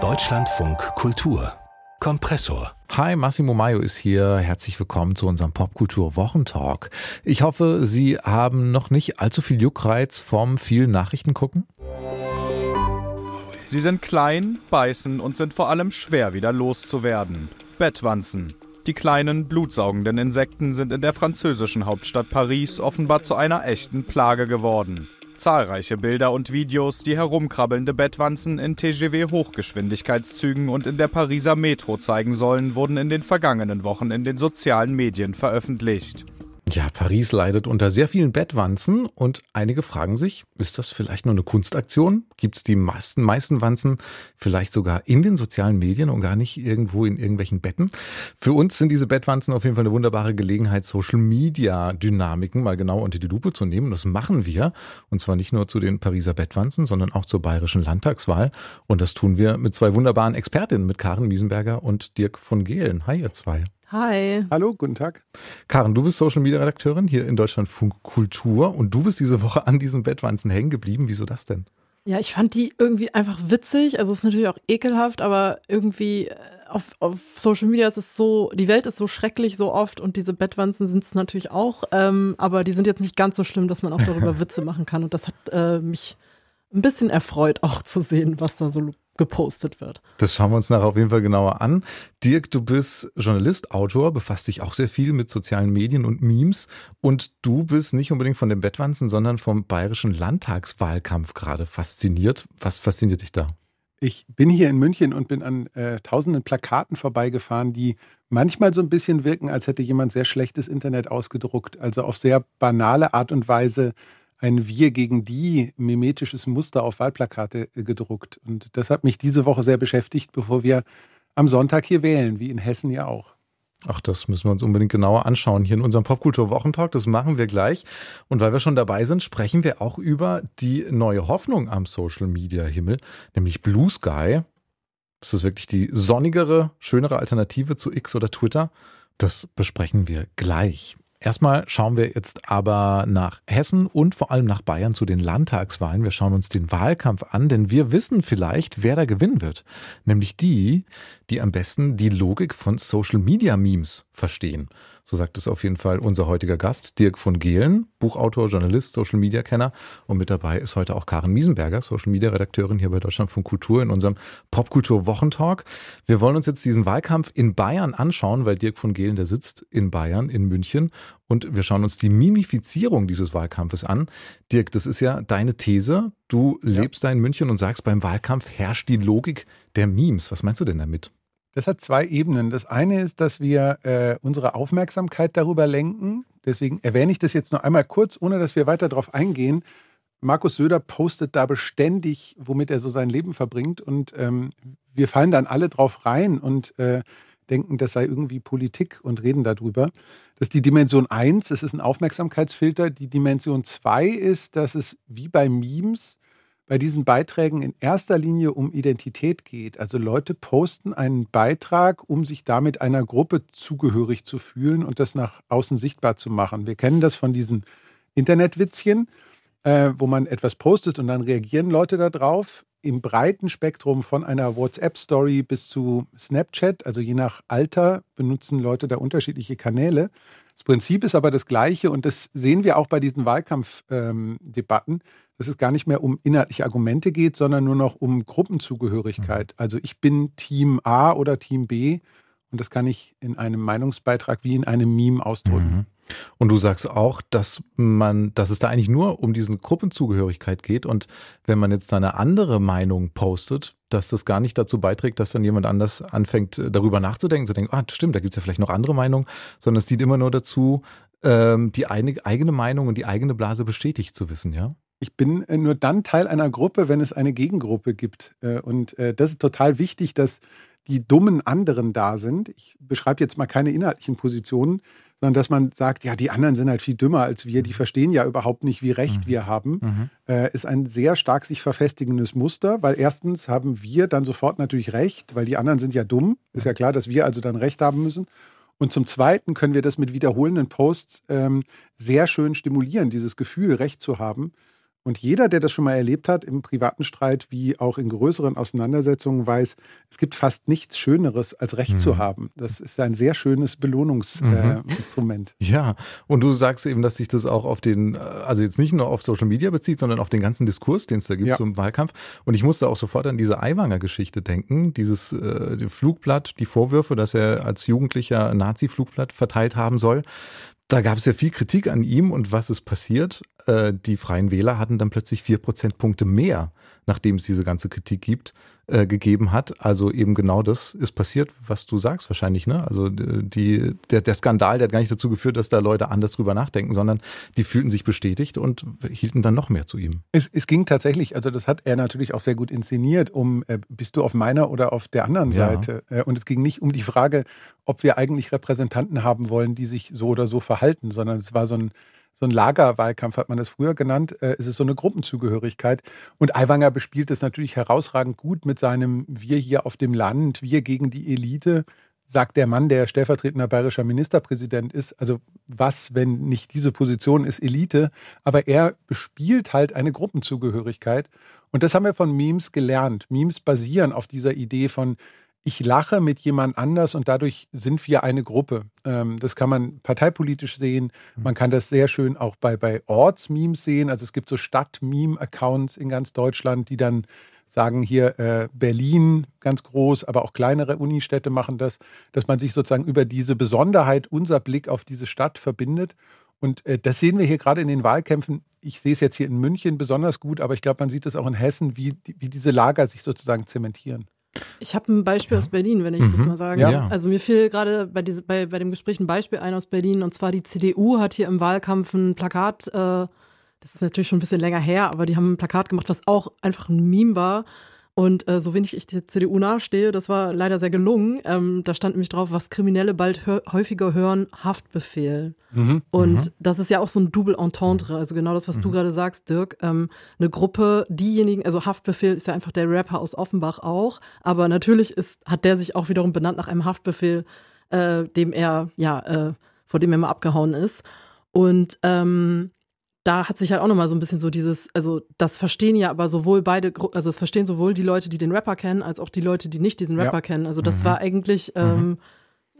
Deutschlandfunk Kultur Kompressor. Hi, Massimo Maio ist hier. Herzlich willkommen zu unserem Popkultur Wochentalk. Ich hoffe, Sie haben noch nicht allzu viel Juckreiz vom vielen Nachrichten gucken. Sie sind klein, beißen und sind vor allem schwer wieder loszuwerden. Bettwanzen. Die kleinen, blutsaugenden Insekten sind in der französischen Hauptstadt Paris offenbar zu einer echten Plage geworden. Zahlreiche Bilder und Videos, die herumkrabbelnde Bettwanzen in TGW-Hochgeschwindigkeitszügen und in der Pariser Metro zeigen sollen, wurden in den vergangenen Wochen in den sozialen Medien veröffentlicht. Ja, Paris leidet unter sehr vielen Bettwanzen und einige fragen sich, ist das vielleicht nur eine Kunstaktion? Gibt es die meisten, meisten Wanzen vielleicht sogar in den sozialen Medien und gar nicht irgendwo in irgendwelchen Betten? Für uns sind diese Bettwanzen auf jeden Fall eine wunderbare Gelegenheit, Social Media Dynamiken mal genau unter die Lupe zu nehmen. Das machen wir. Und zwar nicht nur zu den Pariser Bettwanzen, sondern auch zur bayerischen Landtagswahl. Und das tun wir mit zwei wunderbaren Expertinnen, mit Karen Miesenberger und Dirk von Gehlen. Hi, ihr zwei. Hi. Hallo, guten Tag. Karen, du bist Social Media Redakteurin hier in Deutschlandfunk Kultur und du bist diese Woche an diesen Bettwanzen hängen geblieben. Wieso das denn? Ja, ich fand die irgendwie einfach witzig. Also es ist natürlich auch ekelhaft, aber irgendwie äh, auf, auf Social Media ist es so, die Welt ist so schrecklich so oft und diese Bettwanzen sind es natürlich auch, ähm, aber die sind jetzt nicht ganz so schlimm, dass man auch darüber Witze machen kann. Und das hat äh, mich ein bisschen erfreut, auch zu sehen, was da so gepostet wird. Das schauen wir uns nachher auf jeden Fall genauer an. Dirk, du bist Journalist, Autor, befasst dich auch sehr viel mit sozialen Medien und Memes und du bist nicht unbedingt von den Bettwanzen, sondern vom bayerischen Landtagswahlkampf gerade fasziniert. Was fasziniert dich da? Ich bin hier in München und bin an äh, tausenden Plakaten vorbeigefahren, die manchmal so ein bisschen wirken, als hätte jemand sehr schlechtes Internet ausgedruckt. Also auf sehr banale Art und Weise ein Wir gegen die mimetisches Muster auf Wahlplakate äh, gedruckt. Und das hat mich diese Woche sehr beschäftigt, bevor wir am Sonntag hier wählen, wie in Hessen ja auch. Ach, das müssen wir uns unbedingt genauer anschauen hier in unserem Popkultur-Wochentalk. Das machen wir gleich. Und weil wir schon dabei sind, sprechen wir auch über die neue Hoffnung am Social-Media-Himmel, nämlich Blue Sky. Ist das wirklich die sonnigere, schönere Alternative zu X oder Twitter? Das besprechen wir gleich. Erstmal schauen wir jetzt aber nach Hessen und vor allem nach Bayern zu den Landtagswahlen. Wir schauen uns den Wahlkampf an, denn wir wissen vielleicht, wer da gewinnen wird. Nämlich die, die am besten die Logik von Social Media Memes verstehen. So sagt es auf jeden Fall unser heutiger Gast, Dirk von Gehlen, Buchautor, Journalist, Social Media Kenner. Und mit dabei ist heute auch Karen Miesenberger, Social Media Redakteurin hier bei Deutschland von Kultur in unserem Popkultur Wochentalk. Wir wollen uns jetzt diesen Wahlkampf in Bayern anschauen, weil Dirk von Gehlen, der sitzt in Bayern, in München. Und wir schauen uns die Mimifizierung dieses Wahlkampfes an. Dirk, das ist ja deine These. Du ja. lebst da in München und sagst, beim Wahlkampf herrscht die Logik der Memes. Was meinst du denn damit? Das hat zwei Ebenen. Das eine ist, dass wir äh, unsere Aufmerksamkeit darüber lenken. Deswegen erwähne ich das jetzt noch einmal kurz, ohne dass wir weiter darauf eingehen. Markus Söder postet da beständig, womit er so sein Leben verbringt. Und ähm, wir fallen dann alle drauf rein und äh, denken, das sei irgendwie Politik und reden darüber. Das ist die Dimension 1, es ist ein Aufmerksamkeitsfilter. Die Dimension 2 ist, dass es wie bei Memes bei diesen Beiträgen in erster Linie um Identität geht. Also Leute posten einen Beitrag, um sich damit einer Gruppe zugehörig zu fühlen und das nach außen sichtbar zu machen. Wir kennen das von diesen Internetwitzchen, äh, wo man etwas postet und dann reagieren Leute darauf. Im breiten Spektrum von einer WhatsApp-Story bis zu Snapchat, also je nach Alter, benutzen Leute da unterschiedliche Kanäle. Das Prinzip ist aber das gleiche und das sehen wir auch bei diesen Wahlkampfdebatten. Ähm, dass es gar nicht mehr um inhaltliche Argumente geht, sondern nur noch um Gruppenzugehörigkeit. Mhm. Also ich bin Team A oder Team B und das kann ich in einem Meinungsbeitrag wie in einem Meme ausdrücken. Mhm. Und du sagst auch, dass man, dass es da eigentlich nur um diesen Gruppenzugehörigkeit geht und wenn man jetzt da eine andere Meinung postet, dass das gar nicht dazu beiträgt, dass dann jemand anders anfängt, darüber nachzudenken, zu denken, ah, stimmt, da gibt es ja vielleicht noch andere Meinungen, sondern es dient immer nur dazu, ähm, die eigene Meinung und die eigene Blase bestätigt zu wissen, ja? Ich bin äh, nur dann Teil einer Gruppe, wenn es eine Gegengruppe gibt. Äh, und äh, das ist total wichtig, dass die dummen anderen da sind. Ich beschreibe jetzt mal keine inhaltlichen Positionen, sondern dass man sagt, ja, die anderen sind halt viel dümmer als wir, die verstehen ja überhaupt nicht, wie recht mhm. wir haben, mhm. ist ein sehr stark sich verfestigendes Muster, weil erstens haben wir dann sofort natürlich recht, weil die anderen sind ja dumm. Ist ja klar, dass wir also dann recht haben müssen. Und zum Zweiten können wir das mit wiederholenden Posts ähm, sehr schön stimulieren, dieses Gefühl, recht zu haben. Und jeder, der das schon mal erlebt hat, im privaten Streit wie auch in größeren Auseinandersetzungen, weiß, es gibt fast nichts Schöneres, als Recht mhm. zu haben. Das ist ein sehr schönes Belohnungsinstrument. Mhm. Äh, ja, und du sagst eben, dass sich das auch auf den, also jetzt nicht nur auf Social Media bezieht, sondern auf den ganzen Diskurs, den es da gibt ja. zum Wahlkampf. Und ich musste auch sofort an diese Aiwanger-Geschichte denken, dieses äh, Flugblatt, die Vorwürfe, dass er als Jugendlicher Nazi-Flugblatt verteilt haben soll. Da gab es ja viel Kritik an ihm und was ist passiert? Äh, die Freien Wähler hatten dann plötzlich vier Prozentpunkte mehr, nachdem es diese ganze Kritik gibt, äh, gegeben hat. Also eben genau das ist passiert, was du sagst wahrscheinlich. Ne? Also die, der, der Skandal, der hat gar nicht dazu geführt, dass da Leute anders drüber nachdenken, sondern die fühlten sich bestätigt und hielten dann noch mehr zu ihm. Es, es ging tatsächlich, also das hat er natürlich auch sehr gut inszeniert, um äh, bist du auf meiner oder auf der anderen ja. Seite. Äh, und es ging nicht um die Frage, ob wir eigentlich Repräsentanten haben wollen, die sich so oder so verhalten, sondern es war so ein so ein Lagerwahlkampf hat man das früher genannt. Äh, es ist so eine Gruppenzugehörigkeit. Und Aiwanger bespielt es natürlich herausragend gut mit seinem Wir hier auf dem Land, wir gegen die Elite, sagt der Mann, der stellvertretender bayerischer Ministerpräsident ist. Also was, wenn nicht diese Position ist Elite? Aber er bespielt halt eine Gruppenzugehörigkeit. Und das haben wir von Memes gelernt. Memes basieren auf dieser Idee von ich lache mit jemand anders und dadurch sind wir eine Gruppe. Ähm, das kann man parteipolitisch sehen. Mhm. Man kann das sehr schön auch bei, bei Ortsmemes sehen. Also es gibt so Stadt-Meme-Accounts in ganz Deutschland, die dann sagen hier äh, Berlin ganz groß, aber auch kleinere Unistädte machen das, dass man sich sozusagen über diese Besonderheit, unser Blick auf diese Stadt verbindet. Und äh, das sehen wir hier gerade in den Wahlkämpfen. Ich sehe es jetzt hier in München besonders gut, aber ich glaube, man sieht es auch in Hessen, wie, wie diese Lager sich sozusagen zementieren. Ich habe ein Beispiel aus Berlin, wenn ich mhm. das mal sage. Ja. Also mir fiel gerade bei, bei, bei dem Gespräch ein Beispiel ein aus Berlin und zwar die CDU hat hier im Wahlkampf ein Plakat, äh, das ist natürlich schon ein bisschen länger her, aber die haben ein Plakat gemacht, was auch einfach ein Meme war und äh, so wenig ich der CDU nahestehe, das war leider sehr gelungen. Ähm, da stand nämlich drauf, was Kriminelle bald hör häufiger hören, Haftbefehl. Mhm. Und mhm. das ist ja auch so ein Double Entendre. Also genau das, was mhm. du gerade sagst, Dirk. Ähm, eine Gruppe, diejenigen, also Haftbefehl ist ja einfach der Rapper aus Offenbach auch. Aber natürlich ist, hat der sich auch wiederum benannt nach einem Haftbefehl, äh, dem er, ja, äh, vor dem er mal abgehauen ist. Und ähm, da hat sich halt auch nochmal so ein bisschen so dieses, also das verstehen ja aber sowohl beide, also es verstehen sowohl die Leute, die den Rapper kennen, als auch die Leute, die nicht diesen Rapper ja. kennen. Also das mhm. war eigentlich mhm. ähm,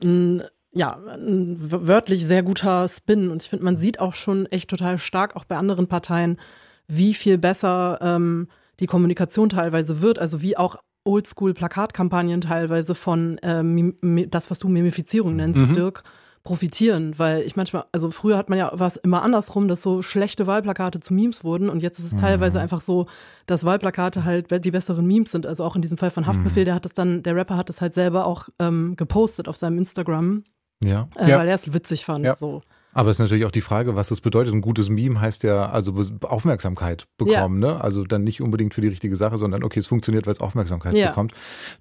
ein, ja, ein wörtlich sehr guter Spin. Und ich finde, man sieht auch schon echt total stark, auch bei anderen Parteien, wie viel besser ähm, die Kommunikation teilweise wird, also wie auch Oldschool-Plakatkampagnen teilweise von ähm, das, was du Mimifizierung nennst, mhm. Dirk, profitieren, weil ich manchmal, also früher hat man ja was immer andersrum, dass so schlechte Wahlplakate zu Memes wurden und jetzt ist es mhm. teilweise einfach so, dass Wahlplakate halt die besseren Memes sind. Also auch in diesem Fall von Haftbefehl, mhm. der hat es dann, der Rapper hat es halt selber auch ähm, gepostet auf seinem Instagram. Ja. Äh, ja. Weil er es witzig fand. Ja. So. Aber es ist natürlich auch die Frage, was das bedeutet. Ein gutes Meme heißt ja also Aufmerksamkeit bekommen, ja. ne? Also dann nicht unbedingt für die richtige Sache, sondern okay, es funktioniert, weil es Aufmerksamkeit ja. bekommt.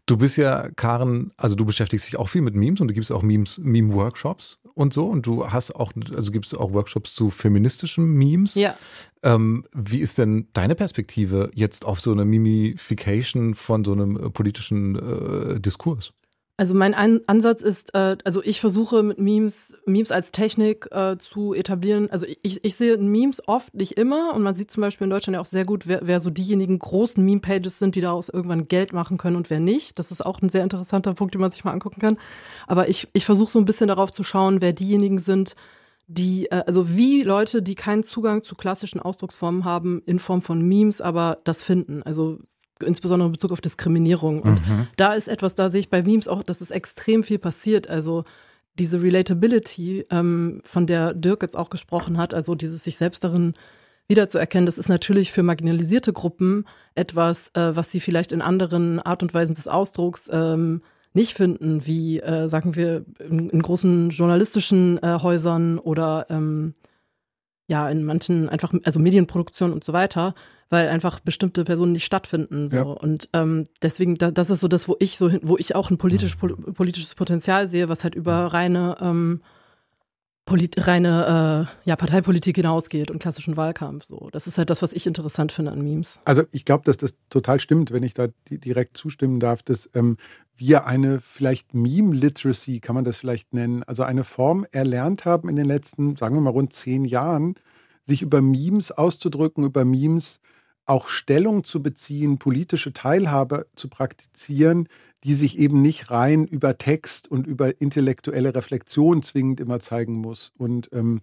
Du bist ja, Karen, also du beschäftigst dich auch viel mit Memes und du gibst auch Memes, Meme-Workshops und so. Und du hast auch, also gibst auch Workshops zu feministischen Memes. Ja. Ähm, wie ist denn deine Perspektive jetzt auf so eine Mimification von so einem politischen äh, Diskurs? Also mein Ein Ansatz ist, äh, also ich versuche mit Memes, Memes als Technik äh, zu etablieren. Also ich, ich sehe Memes oft, nicht immer. Und man sieht zum Beispiel in Deutschland ja auch sehr gut, wer, wer so diejenigen großen Meme-Pages sind, die daraus irgendwann Geld machen können und wer nicht. Das ist auch ein sehr interessanter Punkt, den man sich mal angucken kann. Aber ich, ich versuche so ein bisschen darauf zu schauen, wer diejenigen sind, die, äh, also wie Leute, die keinen Zugang zu klassischen Ausdrucksformen haben, in Form von Memes, aber das finden. Also insbesondere in Bezug auf Diskriminierung. Und mhm. da ist etwas, da sehe ich bei Memes auch, dass es extrem viel passiert. Also diese Relatability, ähm, von der Dirk jetzt auch gesprochen hat, also dieses sich selbst darin wiederzuerkennen, das ist natürlich für marginalisierte Gruppen etwas, äh, was sie vielleicht in anderen Art und Weisen des Ausdrucks ähm, nicht finden, wie, äh, sagen wir, in, in großen journalistischen äh, Häusern oder ähm, ja, in manchen einfach, also Medienproduktion und so weiter, weil einfach bestimmte Personen nicht stattfinden. So. Ja. Und ähm, deswegen, da, das ist so das, wo ich so hin, wo ich auch ein politisch, politisches Potenzial sehe, was halt über reine ähm, Polit reine äh, ja, Parteipolitik hinausgeht und klassischen Wahlkampf. So. Das ist halt das, was ich interessant finde an Memes. Also ich glaube, dass das total stimmt, wenn ich da direkt zustimmen darf, dass ähm, wir eine vielleicht Meme-Literacy, kann man das vielleicht nennen, also eine Form erlernt haben in den letzten, sagen wir mal, rund zehn Jahren, sich über Memes auszudrücken, über Memes auch Stellung zu beziehen, politische Teilhabe zu praktizieren, die sich eben nicht rein über Text und über intellektuelle Reflexion zwingend immer zeigen muss. Und ähm,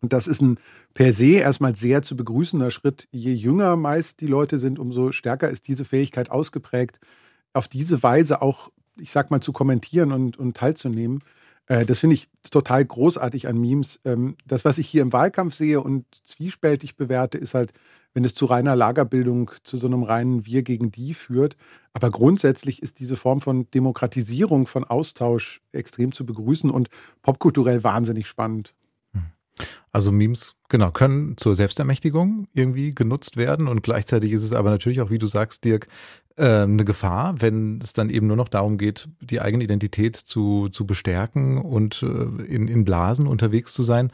das ist ein per se erstmal sehr zu begrüßender Schritt. Je jünger meist die Leute sind, umso stärker ist diese Fähigkeit ausgeprägt, auf diese Weise auch, ich sag mal, zu kommentieren und, und teilzunehmen. Äh, das finde ich total großartig an Memes. Ähm, das, was ich hier im Wahlkampf sehe und zwiespältig bewerte, ist halt, wenn es zu reiner Lagerbildung, zu so einem reinen Wir gegen die führt. Aber grundsätzlich ist diese Form von Demokratisierung, von Austausch extrem zu begrüßen und popkulturell wahnsinnig spannend. Also Memes, genau, können zur Selbstermächtigung irgendwie genutzt werden und gleichzeitig ist es aber natürlich auch, wie du sagst, Dirk, äh, eine Gefahr, wenn es dann eben nur noch darum geht, die eigene Identität zu, zu bestärken und äh, in, in Blasen unterwegs zu sein.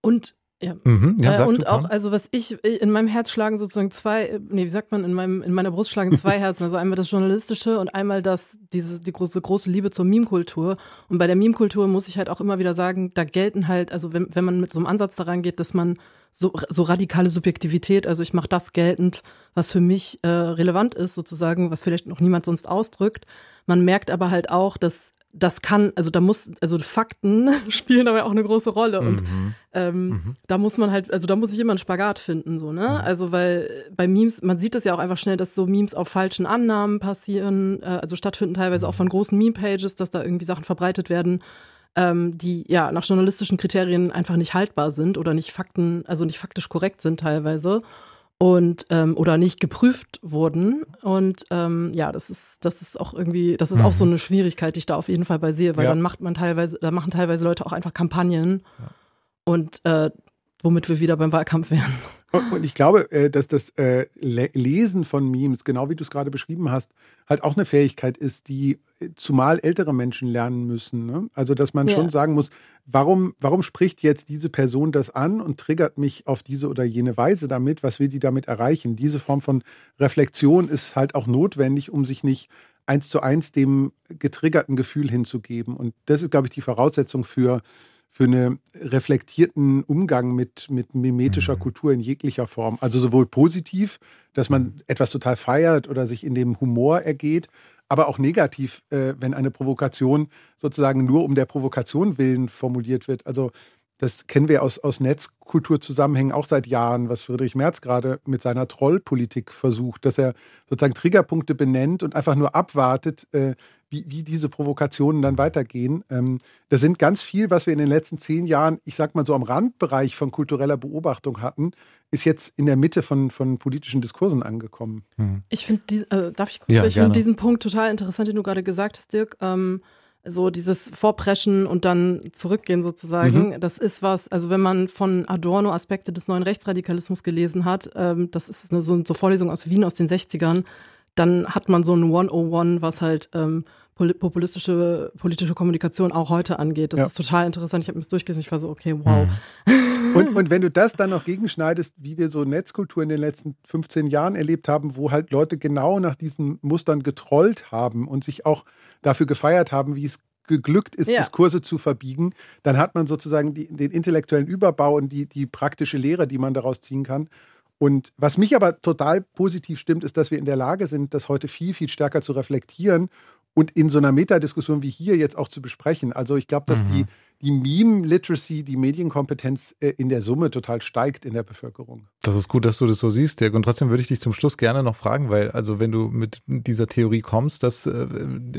Und ja. Mhm, ja äh, und auch, also was ich, in meinem Herz schlagen sozusagen zwei, nee, wie sagt man, in meinem, in meiner Brust schlagen zwei Herzen. Also einmal das Journalistische und einmal das, diese, die große, große Liebe zur Meme-Kultur. Und bei der Meme-Kultur muss ich halt auch immer wieder sagen, da gelten halt, also wenn, wenn man mit so einem Ansatz daran geht, dass man so, so radikale Subjektivität, also ich mache das geltend, was für mich äh, relevant ist, sozusagen, was vielleicht noch niemand sonst ausdrückt. Man merkt aber halt auch, dass das kann, also da muss, also Fakten spielen aber auch eine große Rolle und Mhm. ähm, Mhm. da muss man halt, also da muss ich immer einen Spagat finden, so, ne? Mhm. Also weil bei Memes, man sieht das ja auch einfach schnell, dass so Memes auf falschen Annahmen passieren, äh, also stattfinden teilweise auch von großen Meme-Pages, dass da irgendwie Sachen verbreitet werden, ähm, die ja nach journalistischen Kriterien einfach nicht haltbar sind oder nicht Fakten, also nicht faktisch korrekt sind teilweise und ähm, oder nicht geprüft wurden. Und ähm, ja das ist das ist auch irgendwie das ist auch so eine Schwierigkeit die ich da auf jeden Fall bei sehe weil Ja. dann macht man teilweise da machen teilweise Leute auch einfach Kampagnen und äh, womit wir wieder beim Wahlkampf wären Und ich glaube, äh, dass das äh, Le- Lesen von Memes, genau wie du es gerade beschrieben hast, halt auch eine Fähigkeit ist, die äh, zumal ältere Menschen lernen müssen. Ne? Also, dass man Ja. schon sagen muss, warum, warum spricht jetzt diese Person das an und triggert mich auf diese oder jene Weise damit? Was will die damit erreichen? Diese Form von Reflexion ist halt auch notwendig, um sich nicht eins zu eins dem getriggerten Gefühl hinzugeben. Und das ist, glaube ich, die Voraussetzung für für einen reflektierten Umgang mit, mit mimetischer Kultur in jeglicher Form. Also sowohl positiv, dass man etwas total feiert oder sich in dem Humor ergeht, aber auch negativ, äh, wenn eine Provokation sozusagen nur um der Provokation willen formuliert wird. Also das kennen wir aus, aus Netzkulturzusammenhängen auch seit Jahren, was Friedrich Merz gerade mit seiner Trollpolitik versucht, dass er sozusagen Triggerpunkte benennt und einfach nur abwartet, äh, wie, wie diese Provokationen dann weitergehen. Ähm, das sind ganz viel, was wir in den letzten zehn Jahren, ich sag mal so am Randbereich von kultureller Beobachtung hatten, ist jetzt in der Mitte von, von politischen Diskursen angekommen. Ich finde, äh, darf ich kurz, Ja, ich finde diesen Punkt total interessant, den du gerade gesagt hast, Dirk. Ähm, so dieses Vorpreschen und dann zurückgehen sozusagen. Das ist was, also wenn man von Adorno Aspekte des neuen Rechtsradikalismus gelesen hat, ähm, das ist eine, so, so Vorlesung aus Wien aus den 60ern, dann hat man so ein 101, was halt ähm, populistische politische Kommunikation auch heute angeht. Das Ja. ist total interessant. Ich habe mir das durchgelesen, ich war so, okay, wow. Und, und wenn du das dann noch gegenschneidest, wie wir so Netzkultur in den letzten 15 Jahren erlebt haben, wo halt Leute genau nach diesen Mustern getrollt haben und sich auch dafür gefeiert haben, wie es geglückt ist, Ja. Diskurse zu verbiegen, dann hat man sozusagen die, den intellektuellen Überbau und die, die praktische Lehre, die man daraus ziehen kann. Und was mich aber total positiv stimmt, ist, dass wir in der Lage sind, das heute viel, viel stärker zu reflektieren und in so einer Metadiskussion wie hier jetzt auch zu besprechen. Also ich glaube, dass die, die Meme-Literacy, die Medienkompetenz äh, in der Summe total steigt in der Bevölkerung. Das ist gut, dass du das so siehst, Dirk. Und trotzdem würde ich dich zum Schluss gerne noch fragen, weil, also wenn du mit dieser Theorie kommst, dass äh,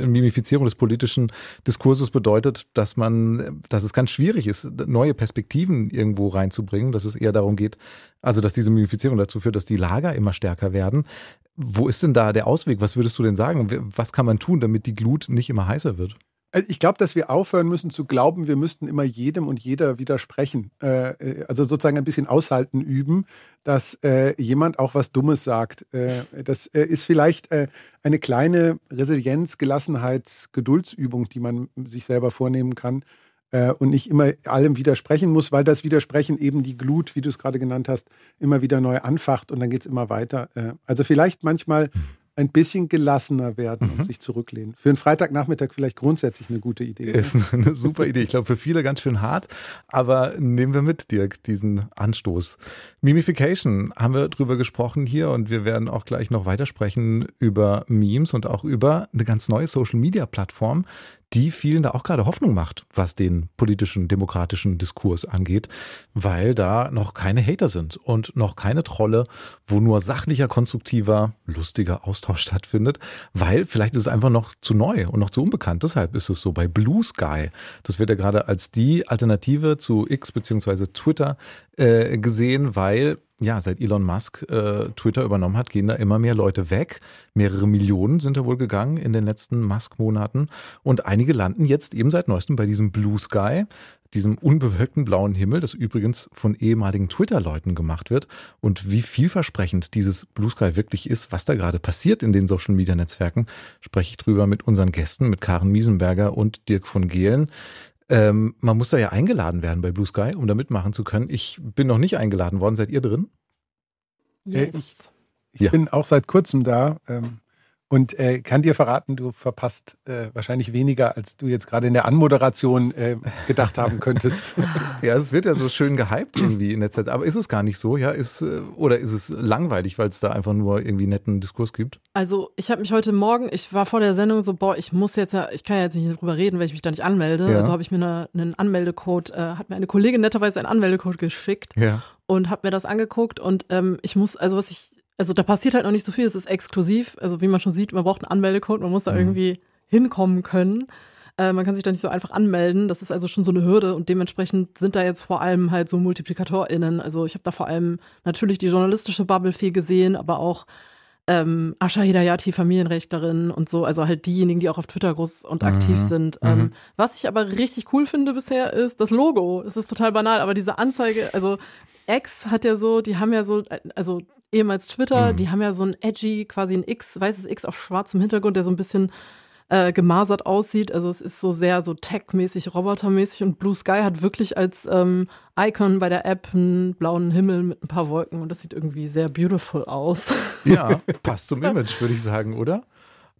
Mimifizierung des politischen Diskurses bedeutet, dass man, dass es ganz schwierig ist, neue Perspektiven irgendwo reinzubringen, dass es eher darum geht, also dass diese Mimifizierung dazu führt, dass die Lager immer stärker werden. Wo ist denn da der Ausweg? Was würdest du denn sagen? Was kann man tun, damit die Glut nicht immer heißer wird? Also ich glaube, dass wir aufhören müssen zu glauben, wir müssten immer jedem und jeder widersprechen. Äh, äh, also sozusagen ein bisschen aushalten üben, dass äh, jemand auch was Dummes sagt. Äh, das äh, ist vielleicht äh, eine kleine Resilienz, Gelassenheit, Geduldsübung, die man sich selber vornehmen kann und nicht immer allem widersprechen muss, weil das Widersprechen eben die Glut, wie du es gerade genannt hast, immer wieder neu anfacht und dann geht es immer weiter. Also vielleicht manchmal ein bisschen gelassener werden Mhm. und sich zurücklehnen. Für einen Freitagnachmittag vielleicht grundsätzlich eine gute Idee. ne? Ist eine super Idee. Ich glaube, für viele ganz schön hart. Aber nehmen wir mit, Dirk, diesen Anstoß. Mimification haben wir drüber gesprochen hier und wir werden auch gleich noch weitersprechen über Memes und auch über eine ganz neue Social Media Plattform, die vielen da auch gerade Hoffnung macht, was den politischen, demokratischen Diskurs angeht, weil da noch keine Hater sind und noch keine Trolle, wo nur sachlicher, konstruktiver, lustiger Austausch stattfindet, weil vielleicht ist es einfach noch zu neu und noch zu unbekannt. Deshalb ist es so bei Blue Sky. Das wird ja gerade als die Alternative zu X beziehungsweise Twitter äh, gesehen, weil ja, seit Elon Musk äh, Twitter übernommen hat, gehen da immer mehr Leute weg. Mehrere Millionen sind da wohl gegangen in den letzten Musk-Monaten. Und einige landen jetzt eben seit neuestem bei diesem Blue Sky, diesem unbewölkten blauen Himmel, das übrigens von ehemaligen Twitter-Leuten gemacht wird. Und wie vielversprechend dieses Blue Sky wirklich ist, was da gerade passiert in den Social-Media-Netzwerken, spreche ich drüber mit unseren Gästen, mit Karen Miesenberger und Dirk von Gehlen. Ähm, man muss da ja eingeladen werden bei Blue Sky, um da mitmachen zu können. Ich bin noch nicht eingeladen worden. Seid ihr drin? Yes. Ich Ja. bin auch seit kurzem da ähm, und äh, kann dir verraten, du verpasst äh, wahrscheinlich weniger, als du jetzt gerade in der Anmoderation äh, gedacht haben könntest. Ja, es wird ja so schön gehypt irgendwie in der Zeit. Aber ist es gar nicht so? Ja, ist, äh, oder ist es langweilig, weil es da einfach nur irgendwie netten Diskurs gibt? Also ich habe mich heute Morgen, ich war vor der Sendung so, boah, ich muss jetzt ja, ich kann ja jetzt nicht drüber reden, weil ich mich da nicht anmelde. Ja. Also habe ich mir eine, einen Anmeldecode, äh, hat mir eine Kollegin netterweise einen Anmeldecode geschickt Ja. und habe mir das angeguckt und ähm, ich muss, also was ich, also da passiert halt noch nicht so viel, es ist exklusiv, also wie man schon sieht, man braucht einen Anmeldecode, man muss da Mhm. irgendwie hinkommen können. Äh, man kann sich da nicht so einfach anmelden, das ist also schon so eine Hürde und dementsprechend sind da jetzt vor allem halt so MultiplikatorInnen. Also ich habe da vor allem natürlich die journalistische Bubble viel gesehen, aber auch ähm, Asha Hidayati, Familienrechtlerin und so, also halt diejenigen, die auch auf Twitter groß und aktiv Mhm. sind. Mhm. Ähm, was ich aber richtig cool finde bisher ist das Logo. Es ist total banal, aber diese Anzeige, also X hat ja so, die haben ja so, also ehemals Twitter, Mhm. die haben ja so ein edgy, quasi ein X, weißes X auf schwarzem Hintergrund, der so ein bisschen äh, gemasert aussieht. Also es ist so sehr so tech-mäßig, robotermäßig und Blue Sky hat wirklich als ähm, Icon bei der App einen blauen Himmel mit ein paar Wolken und das sieht irgendwie sehr beautiful aus. Ja, passt zum Image, würde ich sagen, oder?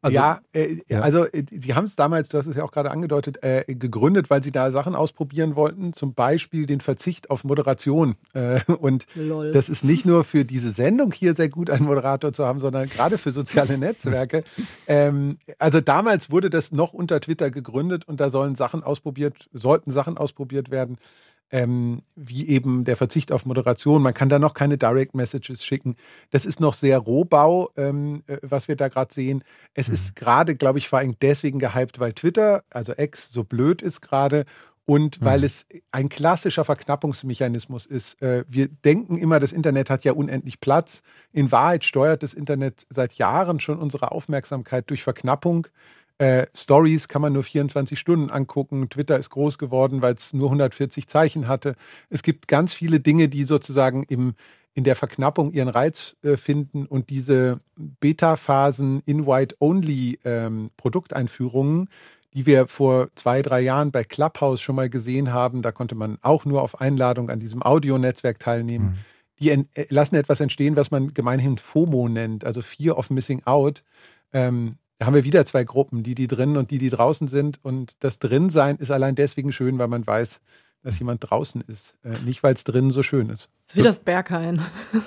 Also, ja, äh, ja. also äh, sie haben es damals, du hast es ja auch gerade angedeutet, äh, gegründet, weil sie da Sachen ausprobieren wollten, zum Beispiel den Verzicht auf Moderation. Äh, und Lol. das ist nicht nur für diese Sendung hier sehr gut, einen Moderator zu haben, sondern gerade für soziale Netzwerke. ähm, also damals wurde das noch unter Twitter gegründet und da sollen Sachen ausprobiert, sollten Sachen ausprobiert werden. Ähm, wie eben der Verzicht auf Moderation. Man kann da noch keine Direct Messages schicken. Das ist noch sehr Rohbau, ähm, äh, was wir da gerade sehen. Es ist gerade, glaube ich, vor allem deswegen gehypt, weil Twitter, also X, so blöd ist gerade und weil es ein klassischer Verknappungsmechanismus ist. Äh, wir denken immer, das Internet hat ja unendlich Platz. In Wahrheit steuert das Internet seit Jahren schon unsere Aufmerksamkeit durch Verknappung. Äh, Stories kann man nur 24 Stunden angucken. Twitter ist groß geworden, weil es nur 140 Zeichen hatte. Es gibt ganz viele Dinge, die sozusagen im, in der Verknappung ihren Reiz äh, finden und diese Beta-Phasen Invite-Only ähm, Produkteinführungen, die wir vor zwei, drei Jahren bei Clubhouse schon mal gesehen haben, da konnte man auch nur auf Einladung an diesem Audionetzwerk teilnehmen. Die en äh, lassen etwas entstehen, was man gemeinhin FOMO nennt, also Fear of Missing Out. Ähm, haben wir wieder zwei Gruppen, die, die drinnen und die, die draußen sind. Und das Drinsein ist allein deswegen schön, weil man weiß, dass jemand draußen ist. Äh, nicht, weil es drinnen so schön ist. ist wie das Berghain.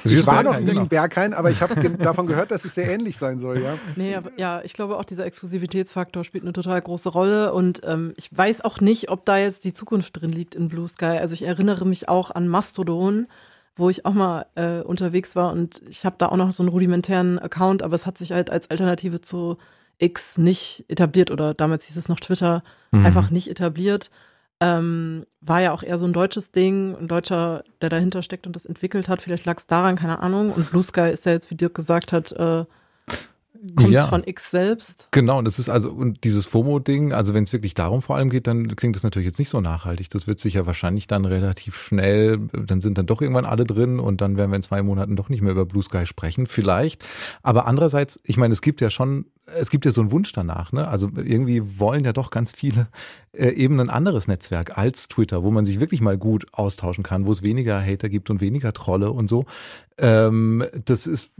Wie Ich das war noch Berghain, nie genau. in Berghain, aber ich habe ge- davon gehört, dass es sehr ähnlich sein soll, ja. Nee, aber ja, ich glaube auch dieser Exklusivitätsfaktor spielt eine total große Rolle und ähm, ich weiß auch nicht, ob da jetzt die Zukunft drin liegt in Blue Sky. Also ich erinnere mich auch an Mastodon, wo ich auch mal äh, unterwegs war und ich habe da auch noch so einen rudimentären Account, aber es hat sich halt als Alternative zu X nicht etabliert oder damals hieß es noch Twitter, Mhm. einfach nicht etabliert. Ähm, war ja auch eher so ein deutsches Ding, ein Deutscher, der dahinter steckt und das entwickelt hat. Vielleicht lag es daran, keine Ahnung. Und Blue Sky ist ja jetzt, wie Dirk gesagt hat, äh, kommt Ja. von X selbst. Genau, und das ist also, und dieses FOMO-Ding, also wenn es wirklich darum vor allem geht, dann klingt das natürlich jetzt nicht so nachhaltig. Das wird sich ja wahrscheinlich dann relativ schnell, dann sind dann doch irgendwann alle drin und dann werden wir in zwei Monaten doch nicht mehr über Blue Sky sprechen, vielleicht. Aber andererseits, ich meine, es gibt ja schon, es gibt ja so einen Wunsch danach, ne? Also irgendwie wollen ja doch ganz viele äh, eben ein anderes Netzwerk als Twitter, wo man sich wirklich mal gut austauschen kann, wo es weniger Hater gibt und weniger Trolle und so. Ähm, das ist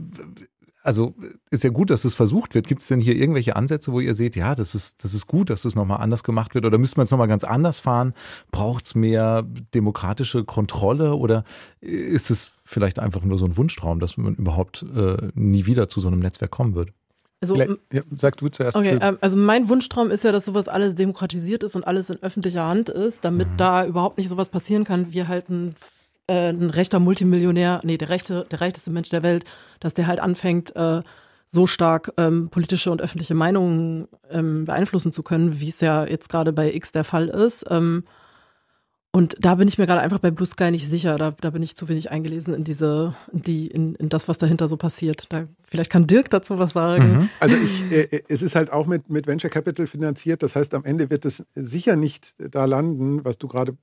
also ist ja gut, dass es versucht wird. Gibt es denn hier irgendwelche Ansätze, wo ihr seht, ja, das ist, das ist gut, dass das nochmal anders gemacht wird? Oder müsste man es nochmal ganz anders fahren? Braucht es mehr demokratische Kontrolle? Oder ist es vielleicht einfach nur so ein Wunschtraum, dass man überhaupt äh, nie wieder zu so einem Netzwerk kommen wird? Also, ja, sag du zuerst. Okay, ähm, also mein Wunschtraum ist ja, dass sowas alles demokratisiert ist und alles in öffentlicher Hand ist, damit mhm. da überhaupt nicht sowas passieren kann. Wir halten äh, ein rechter Multimillionär, nee, der, rechte, der reichste Mensch der Welt, dass der halt anfängt, äh, so stark ähm, politische und öffentliche Meinungen ähm, beeinflussen zu können, wie es ja jetzt gerade bei X der Fall ist. Ähm, und da bin ich mir gerade einfach bei Blue Sky nicht sicher. Da, da bin ich zu wenig eingelesen in diese, in die, in, in das, was dahinter so passiert. Da, vielleicht kann Dirk dazu was sagen. Mhm. Also ich, äh, es ist halt auch mit, mit Venture Capital finanziert. Das heißt, am Ende wird es sicher nicht da landen, was du gerade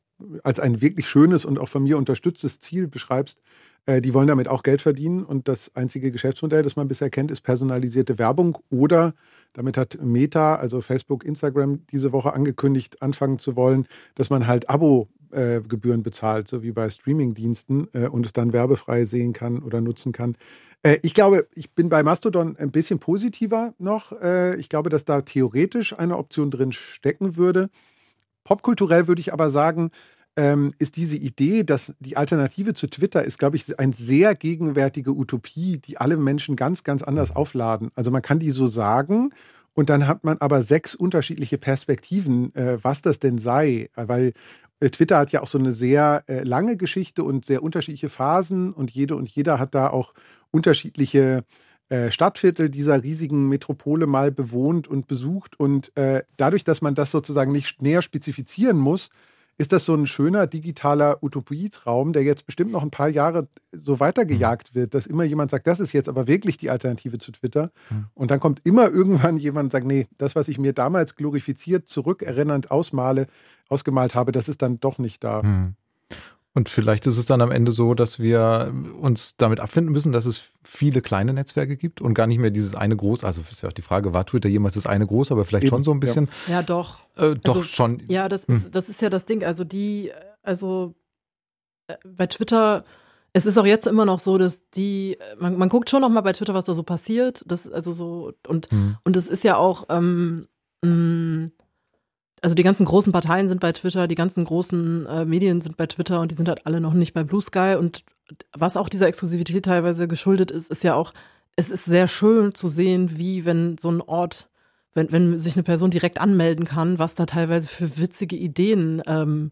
als ein wirklich schönes und auch von mir unterstütztes Ziel beschreibst. Äh, die wollen damit auch Geld verdienen und das einzige Geschäftsmodell, das man bisher kennt, ist personalisierte Werbung oder damit hat Meta, also Facebook, Instagram, diese Woche angekündigt, anfangen zu wollen, dass man halt Abo-Gebühren bezahlt, so wie bei Streamingdiensten äh, und es dann werbefrei sehen kann oder nutzen kann. Äh, ich glaube, ich bin bei Mastodon ein bisschen positiver noch. Ich glaube, dass da theoretisch eine Option drin stecken würde. Popkulturell würde ich aber sagen, ähm, ist diese Idee, dass die Alternative zu Twitter ist, glaube ich, eine sehr gegenwärtige Utopie, die alle Menschen ganz, ganz anders aufladen. Also man kann die so sagen und dann hat man aber sechs unterschiedliche Perspektiven, äh, was das denn sei, weil äh, Twitter hat ja auch so eine sehr äh, lange Geschichte und sehr unterschiedliche Phasen und jede und jeder hat da auch unterschiedliche äh, Stadtviertel dieser riesigen Metropole mal bewohnt und besucht. Und äh, dadurch, dass man das sozusagen nicht näher spezifizieren muss, ist das so ein schöner digitaler Utopietraum, der jetzt bestimmt noch ein paar Jahre so weitergejagt wird, dass immer jemand sagt, das ist jetzt aber wirklich die Alternative zu Twitter. Mhm. Und dann kommt immer irgendwann jemand und sagt, nee, das, was ich mir damals glorifiziert, zurückerinnernd ausmale, ausgemalt habe, das ist dann doch nicht da. Mhm. Und vielleicht ist es dann am Ende so, dass wir uns damit abfinden müssen, dass es viele kleine Netzwerke gibt und gar nicht mehr dieses eine groß. Also ist ja auch die Frage, war Twitter jemals das eine groß, aber vielleicht Eben, schon so ein bisschen. Ja, ja doch. Äh, doch also, schon. Ja, das ist, hm. das ist ja das Ding. Also die, also äh, bei Twitter, es ist auch jetzt immer noch so, dass die, man, man guckt schon noch mal bei Twitter, was da so passiert. Das, also so, und, hm. und es ist ja auch, ähm, mh, mm, also die ganzen großen Parteien sind bei Twitter, die ganzen großen äh, Medien sind bei Twitter und die sind halt alle noch nicht bei Blue Sky. Und was auch dieser Exklusivität teilweise geschuldet ist, ist ja auch, es ist sehr schön zu sehen, wie wenn so ein Ort, wenn, wenn sich eine Person direkt anmelden kann, was da teilweise für witzige Ideen ähm,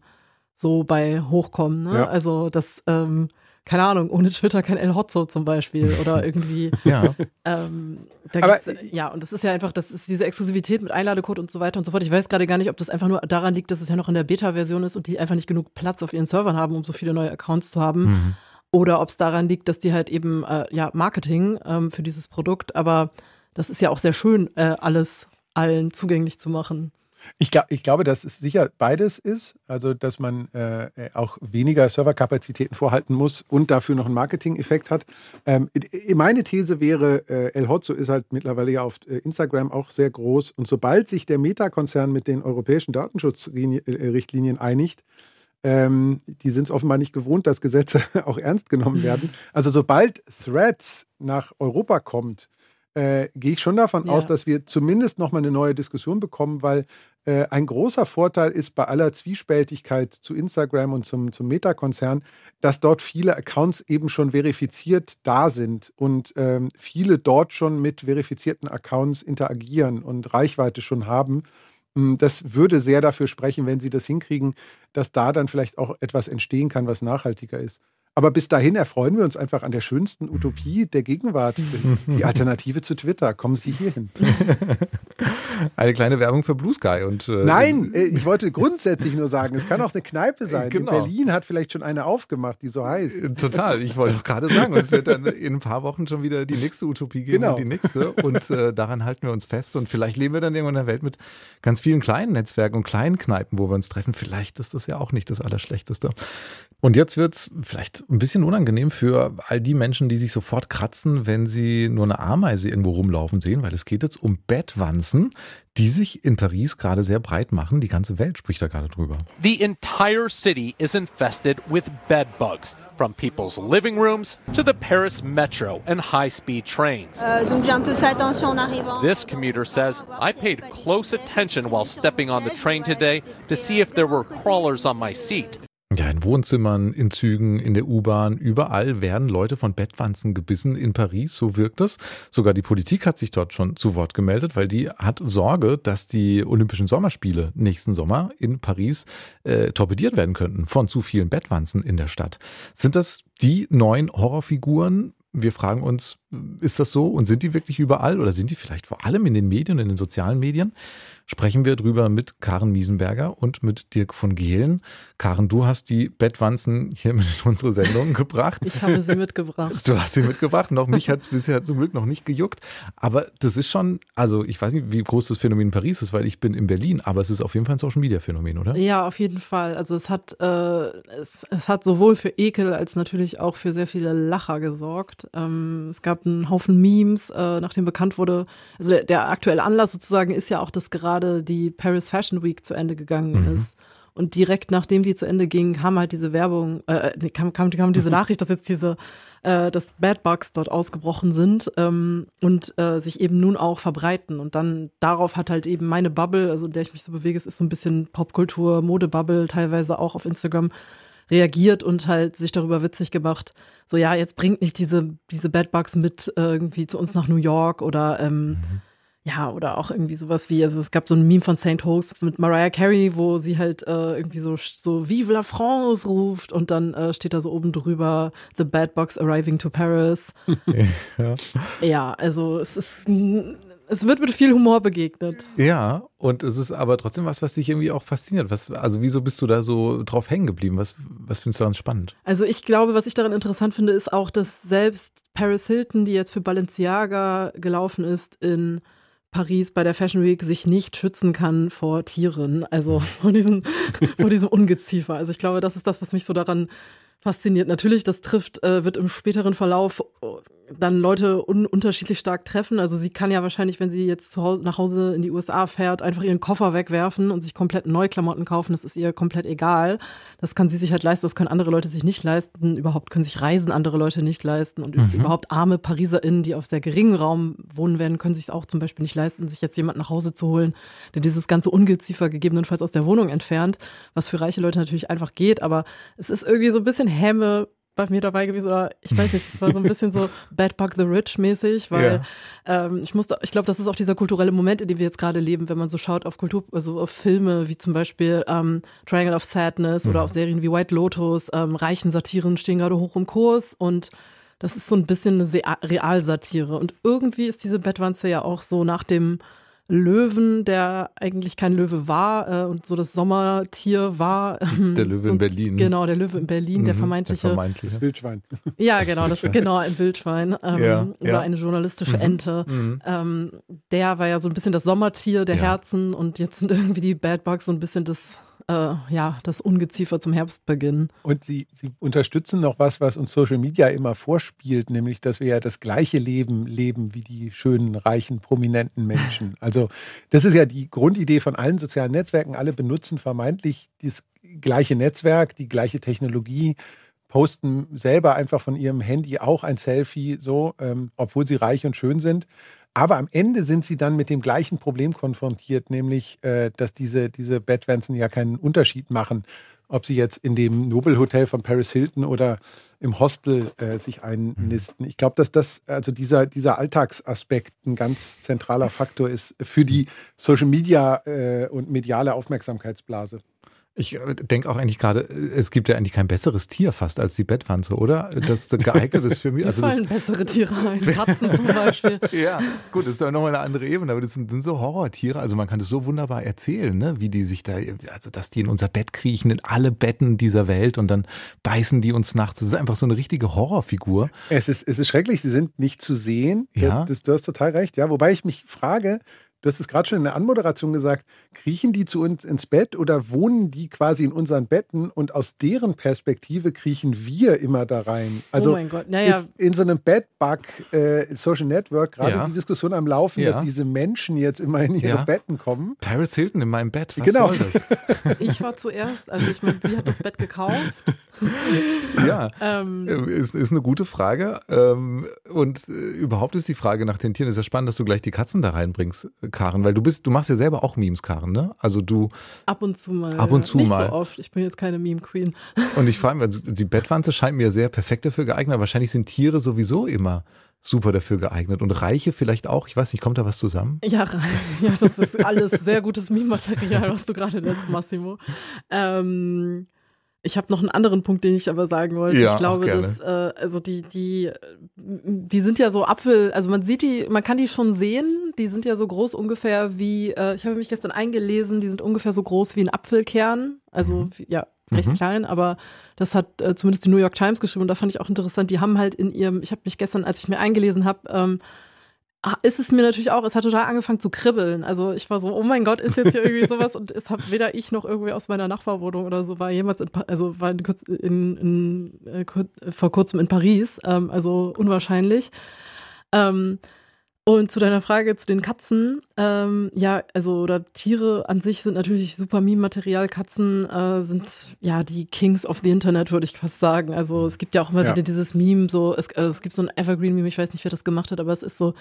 so bei hochkommen. Ne? Ja. Also das ähm, keine Ahnung, ohne Twitter kein El Hotzo zum Beispiel oder irgendwie. ja. Ähm, Aber, ja, und das ist ja einfach, das ist diese Exklusivität mit Einladecode und so weiter und so fort. Ich weiß gerade gar nicht, ob das einfach nur daran liegt, dass es ja noch in der Beta-Version ist und die einfach nicht genug Platz auf ihren Servern haben, um so viele neue Accounts zu haben. Mhm. Oder ob es daran liegt, dass die halt eben, äh, ja, Marketing ähm, für dieses Produkt, aber das ist ja auch sehr schön, äh, alles allen zugänglich zu machen. Ich, glaub, ich glaube, dass es sicher beides ist. Also, dass man äh, auch weniger Serverkapazitäten vorhalten muss und dafür noch einen Marketing-Effekt hat. Ähm, meine These wäre, äh, El Hotzo ist halt mittlerweile ja auf äh, Instagram auch sehr groß. Und sobald sich der Meta-Konzern mit den europäischen Datenschutzrichtlinien einigt, ähm, die sind es offenbar nicht gewohnt, dass Gesetze auch ernst genommen werden. Also sobald Threads nach Europa kommt, äh, gehe ich schon davon ja. aus, dass wir zumindest nochmal eine neue Diskussion bekommen, weil äh, ein großer Vorteil ist bei aller Zwiespältigkeit zu Instagram und zum, zum Meta-Konzern, dass dort viele Accounts eben schon verifiziert da sind und ähm, viele dort schon mit verifizierten Accounts interagieren und Reichweite schon haben. Hm, das würde sehr dafür sprechen, wenn sie das hinkriegen, dass da dann vielleicht auch etwas entstehen kann, was nachhaltiger ist. Aber bis dahin erfreuen wir uns einfach an der schönsten Utopie der Gegenwart. Die Alternative zu Twitter. Kommen Sie hier hin. Eine kleine Werbung für Blue Sky. Und, äh, Nein, äh, ich wollte grundsätzlich nur sagen, es kann auch eine Kneipe sein. Genau. In Berlin hat vielleicht schon eine aufgemacht, die so heißt. Äh, total. Ich wollte gerade sagen, es wird dann in ein paar Wochen schon wieder die nächste Utopie geben genau. und die nächste. Und äh, daran halten wir uns fest. Und vielleicht leben wir dann irgendwann in einer Welt mit ganz vielen kleinen Netzwerken und kleinen Kneipen, wo wir uns treffen. Vielleicht ist das ja auch nicht das Allerschlechteste. Und jetzt wird es vielleicht ein bisschen unangenehm für all die Menschen, die sich sofort kratzen, wenn sie nur eine Ameise irgendwo rumlaufen sehen, weil es geht jetzt um Bettwanzen, die sich in Paris gerade sehr breit machen. Die ganze Welt spricht da gerade drüber. The entire city is infested with bed bugs, from people's living rooms to the Paris metro and high-speed trains. Euh, donc j'ai un peu fait attention en arrivant. This commuter says, I paid close attention while stepping on the train today to see if there were crawlers on my seat. Ja, in Wohnzimmern, in Zügen, in der U-Bahn, überall werden Leute von Bettwanzen gebissen in Paris, so wirkt es. Sogar die Politik hat sich dort schon zu Wort gemeldet, weil die hat Sorge, dass die Olympischen Sommerspiele nächsten Sommer in Paris äh, torpediert werden könnten von zu vielen Bettwanzen in der Stadt. Sind das die neuen Horrorfiguren? Wir fragen uns, ist das so und sind die wirklich überall oder sind die vielleicht vor allem in den Medien, in den sozialen Medien? Sprechen wir drüber mit Karen Miesenberger und mit Dirk von Gehlen. Karen, du hast die Bettwanzen hier mit in unsere Sendung gebracht. Ich habe sie mitgebracht. Du hast sie mitgebracht. Noch mich hat es bisher zum Glück noch nicht gejuckt. Aber das ist schon, also ich weiß nicht, wie groß das Phänomen in Paris ist, weil ich bin in Berlin, aber es ist auf jeden Fall ein Social Media Phänomen, oder? Ja, auf jeden Fall. Also es hat, äh, es, es hat sowohl für Ekel als natürlich auch für sehr viele Lacher gesorgt. Ähm, es gab einen Haufen Memes, äh, nachdem bekannt wurde, also der, der aktuelle Anlass sozusagen ist ja auch, dass gerade gerade die Paris Fashion Week zu Ende gegangen mhm. ist. Und direkt nachdem die zu Ende ging, kam halt diese Werbung, äh, kam, kam, kam diese Nachricht, dass jetzt diese, äh, dass Bad Bugs dort ausgebrochen sind ähm, und äh, sich eben nun auch verbreiten. Und dann darauf hat halt eben meine Bubble, also in der ich mich so bewege, es ist so ein bisschen Popkultur, Modebubble, teilweise auch auf Instagram reagiert und halt sich darüber witzig gemacht. So, ja, jetzt bringt nicht diese, diese Bad Bugs mit äh, irgendwie zu uns nach New York oder ähm, mhm ja, oder auch irgendwie sowas wie, also es gab so ein Meme von St. Hoax mit Mariah Carey, wo sie halt äh, irgendwie so, so Vive la France ruft und dann äh, steht da so oben drüber The Bad Box Arriving to Paris. ja. ja, also es ist, es wird mit viel Humor begegnet. Ja, und es ist aber trotzdem was, was dich irgendwie auch fasziniert. Was, also wieso bist du da so drauf hängen geblieben? Was, was findest du daran spannend? Also ich glaube, was ich daran interessant finde, ist auch, dass selbst Paris Hilton, die jetzt für Balenciaga gelaufen ist, in Paris bei der Fashion Week sich nicht schützen kann vor Tieren, also vor, diesen, vor diesem Ungeziefer. Also ich glaube, das ist das, was mich so daran fasziniert. Natürlich, das trifft, äh, wird im späteren Verlauf dann Leute un unterschiedlich stark treffen. Also sie kann ja wahrscheinlich, wenn sie jetzt zu Hause, nach Hause in die USA fährt, einfach ihren Koffer wegwerfen und sich komplett neue Klamotten kaufen. Das ist ihr komplett egal. Das kann sie sich halt leisten, das können andere Leute sich nicht leisten. Überhaupt können sich Reisen andere Leute nicht leisten. Und mhm. überhaupt arme PariserInnen, die auf sehr geringem Raum wohnen werden, können sich es auch zum Beispiel nicht leisten, sich jetzt jemand nach Hause zu holen, der dieses ganze Ungeziefer gegebenenfalls aus der Wohnung entfernt, was für reiche Leute natürlich einfach geht. Aber es ist irgendwie so ein bisschen Hämme bei mir dabei gewesen oder ich weiß nicht, es war so ein bisschen so Bad Bug the Rich mäßig, weil ja. ähm, ich musste, ich glaube, das ist auch dieser kulturelle Moment, in dem wir jetzt gerade leben, wenn man so schaut auf Kultur, also auf Filme wie zum Beispiel ähm, Triangle of Sadness mhm. oder auf Serien wie White Lotus, ähm, reichen Satiren stehen gerade hoch im Kurs und das ist so ein bisschen eine Realsatire und irgendwie ist diese Bettwanze ja auch so nach dem Löwen, der eigentlich kein Löwe war äh, und so das Sommertier war. Ähm, der Löwe so, in Berlin. Genau, der Löwe in Berlin, mhm, der vermeintliche. Der vermeintliche. Das Wildschwein. Ja, genau, das, genau, ein Wildschwein. Ähm, ja, oder ja. eine journalistische mhm. Ente. Mhm. Ähm, der war ja so ein bisschen das Sommertier der ja. Herzen und jetzt sind irgendwie die Bad Bugs so ein bisschen das äh, ja, das Ungeziefer zum Herbstbeginn. Und Sie, Sie unterstützen noch was, was uns Social Media immer vorspielt, nämlich, dass wir ja das gleiche Leben leben wie die schönen, reichen, prominenten Menschen. Also das ist ja die Grundidee von allen sozialen Netzwerken. Alle benutzen vermeintlich das gleiche Netzwerk, die gleiche Technologie, posten selber einfach von ihrem Handy auch ein Selfie, so, ähm, obwohl sie reich und schön sind. Aber am Ende sind sie dann mit dem gleichen Problem konfrontiert, nämlich, äh, dass diese, diese Bettwanzen ja keinen Unterschied machen, ob sie jetzt in dem Nobelhotel von Paris Hilton oder im Hostel äh, sich einnisten. Ich glaube, dass das, also dieser, dieser Alltagsaspekt ein ganz zentraler Faktor ist für die Social Media äh, und mediale Aufmerksamkeitsblase. Ich äh, denke auch eigentlich gerade, es gibt ja eigentlich kein besseres Tier fast als die Bettwanze, oder? Das geeignet ist für mich. Mir also fallen bessere Tiere ein, Katzen zum Beispiel. ja, gut, das ist doch nochmal eine andere Ebene, aber das sind, sind, so Horrortiere. Also man kann das so wunderbar erzählen, ne? wie die sich da, also dass die in unser Bett kriechen, in alle Betten dieser Welt und dann beißen die uns nachts. Das ist einfach so eine richtige Horrorfigur. Es ist, es ist schrecklich, sie sind nicht zu sehen. Ja. Das, du hast total recht, ja. Wobei ich mich frage, Du hast es gerade schon in der Anmoderation gesagt, kriechen die zu uns ins Bett oder wohnen die quasi in unseren Betten und aus deren Perspektive kriechen wir immer da rein? Also oh mein Gott, naja. ist in so einem Bedbug äh, Social Network gerade Ja. die Diskussion am Laufen, Ja. dass diese Menschen jetzt immer in ihre Ja. Betten kommen. Paris Hilton in meinem Bett. Was Genau. soll das? Ich war zuerst, also ich meine, sie hat das Bett gekauft. ja. Ähm, Ist, ist eine gute Frage. Ähm, Und äh, überhaupt ist die Frage nach den Tieren, ist ja spannend, dass du gleich die Katzen da reinbringst, Karen, weil du bist, du machst ja selber auch Memes, Karen, ne? Also du, ab und zu mal. Ab und zu Nicht mal. so oft. Ich bin jetzt keine Meme-Queen. und ich frage mich, also die Bettwanze scheint mir sehr perfekt dafür geeignet. Wahrscheinlich sind Tiere sowieso immer super dafür geeignet und Reiche vielleicht auch. Ich weiß nicht, kommt da was zusammen? Ja, ja, das ist alles sehr gutes Meme-Material, was du gerade nennst, Massimo. Ähm, ich habe noch einen anderen Punkt, den ich aber sagen wollte. Ja, ich glaube, dass äh, also die die die sind ja so Apfel, also man sieht die, man kann die schon sehen. Die sind ja so groß ungefähr wie. Äh, ich habe mich gestern eingelesen. Die sind ungefähr so groß wie ein Apfelkern. Also wie, ja, recht Mhm. klein, aber das hat äh, zumindest die New York Times geschrieben und da fand ich auch interessant. Die haben halt in ihrem, ich habe mich gestern, als ich mir eingelesen habe, ähm, ist es mir natürlich auch, es hat total angefangen zu kribbeln. Also ich war so, oh mein Gott, ist jetzt hier irgendwie sowas und es hat weder ich noch irgendwie aus meiner Nachbarwohnung oder so war jemals in, also war in, in, in, äh, kur- vor kurzem in Paris, ähm, also unwahrscheinlich. Ähm, und zu deiner Frage zu den Katzen, ähm, ja, also oder Tiere an sich sind natürlich super Meme-Material. Katzen äh, sind ja die Kings of the Internet, würde ich fast sagen. Also es gibt ja auch immer Ja. wieder dieses Meme, so es, also es gibt so ein Evergreen-Meme, ich weiß nicht, wer das gemacht hat, aber es ist so,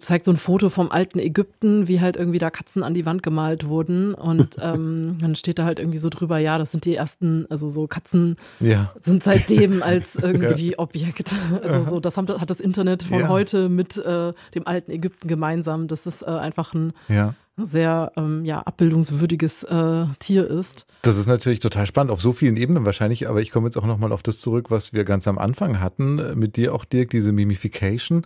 zeigt so ein Foto vom alten Ägypten, wie halt irgendwie da Katzen an die Wand gemalt wurden. Und ähm, dann steht da halt irgendwie so drüber, ja, das sind die ersten, also so Katzen Ja. sind seitdem als irgendwie Objekt. Also so, das haben, hat das Internet von Ja. heute mit äh, dem alten Ägypten gemeinsam, dass es äh, einfach ein Ja. sehr ähm, ja, abbildungswürdiges äh, Tier ist. Das ist natürlich total spannend, auf so vielen Ebenen wahrscheinlich, aber ich komme jetzt auch nochmal auf das zurück, was wir ganz am Anfang hatten, äh, mit dir auch, Dirk, diese Mimification.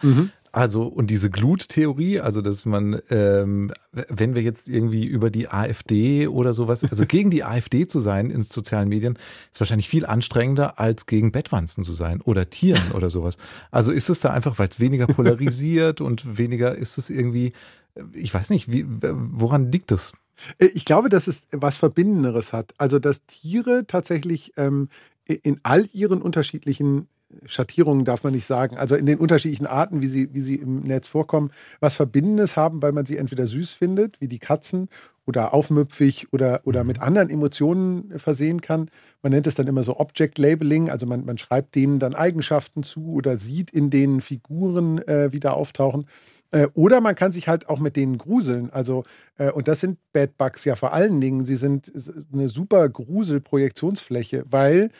Also, und diese Glut-Theorie, also, dass man, ähm, wenn wir jetzt irgendwie über die AfD oder sowas, also gegen die AfD zu sein in sozialen Medien, ist wahrscheinlich viel anstrengender, als gegen Bettwanzen zu sein oder Tieren oder sowas. Also ist es da einfach, weil es weniger polarisiert und weniger ist es irgendwie, äh, ich weiß nicht, wie, woran liegt das? Äh, Ich glaube, dass es was Verbindenderes hat. Also, dass Tiere tatsächlich ähm, in all ihren unterschiedlichen Schattierungen darf man nicht sagen, also in den unterschiedlichen Arten, wie sie, wie sie im Netz vorkommen, was Verbindendes haben, weil man sie entweder süß findet, wie die Katzen, oder aufmüpfig oder, oder mit anderen Emotionen versehen kann. Man nennt es dann immer so Object Labeling, also man, man schreibt denen dann Eigenschaften zu oder sieht in denen Figuren äh, wieder auftauchen. Äh, Oder man kann sich halt auch mit denen gruseln. Also, äh, und das sind Bad Bugs ja vor allen Dingen. Sie sind eine super Grusel-Projektionsfläche, weil,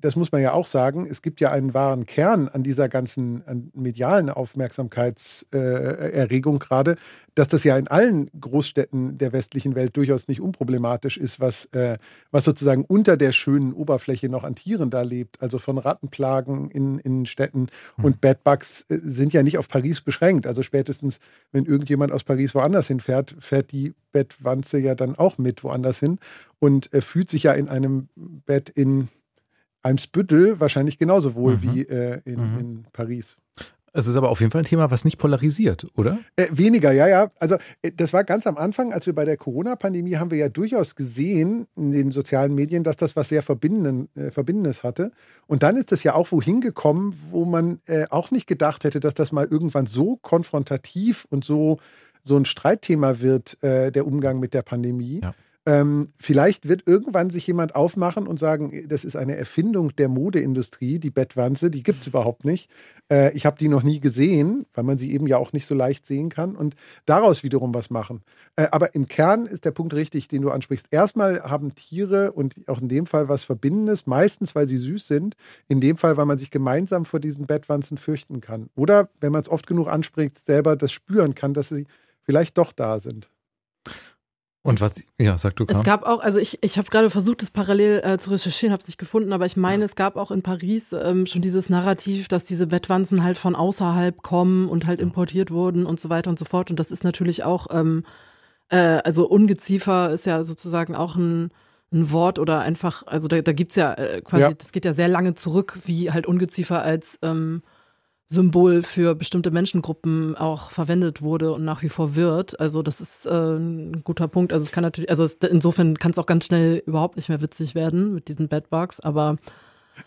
das muss man ja auch sagen, es gibt ja einen wahren Kern an dieser ganzen an medialen Aufmerksamkeitserregung gerade, dass das ja in allen Großstädten der westlichen Welt durchaus nicht unproblematisch ist, was, äh, was sozusagen unter der schönen Oberfläche noch an Tieren da lebt. Also von Rattenplagen in, in Städten. Und Bedbugs äh, sind ja nicht auf Paris beschränkt. Also spätestens, wenn irgendjemand aus Paris woanders hinfährt, fährt die Bettwanze ja dann auch mit woanders hin und äh, fühlt sich ja in einem Bett in Eimsbüttel wahrscheinlich genauso wohl Mhm. wie äh, in, Mhm. in Paris. Es ist aber auf jeden Fall ein Thema, was nicht polarisiert, oder? Äh, weniger, ja, ja. Also äh, das war ganz am Anfang, als wir bei der Corona-Pandemie haben wir ja durchaus gesehen in den sozialen Medien, dass das was sehr Verbinden, äh, Verbindendes hatte. Und dann ist es ja auch wohin gekommen, wo man äh, auch nicht gedacht hätte, dass das mal irgendwann so konfrontativ und so, so ein Streitthema wird, äh, der Umgang mit der Pandemie. Ja. Ähm, vielleicht wird irgendwann sich jemand aufmachen und sagen, das ist eine Erfindung der Modeindustrie, die Bettwanze, die gibt es überhaupt nicht. Äh, ich habe die noch nie gesehen, weil man sie eben ja auch nicht so leicht sehen kann und daraus wiederum was machen. Äh, aber im Kern ist der Punkt richtig, den du ansprichst. Erstmal haben Tiere und auch in dem Fall was Verbindendes, meistens weil sie süß sind, in dem Fall, weil man sich gemeinsam vor diesen Bettwanzen fürchten kann. Oder, wenn man es oft genug anspricht, selber das spüren kann, dass sie vielleicht doch da sind. Und was, ja, sag du, Es Kram. gab auch, also ich, ich habe gerade versucht, das parallel äh, zu recherchieren, habe es nicht gefunden, aber ich meine, es gab auch in Paris ähm, schon dieses Narrativ, dass diese Bettwanzen halt von außerhalb kommen und halt importiert wurden und so weiter und so fort. Und das ist natürlich auch, ähm, äh, also Ungeziefer ist ja sozusagen auch ein, ein Wort oder einfach, also da, da gibt's ja äh, quasi, Ja. das geht ja sehr lange zurück, wie halt Ungeziefer als ähm, Symbol für bestimmte Menschengruppen auch verwendet wurde und nach wie vor wird. Also das ist äh, ein guter Punkt. Also es kann natürlich, also es, insofern kann es auch ganz schnell überhaupt nicht mehr witzig werden mit diesen Bedbugs, aber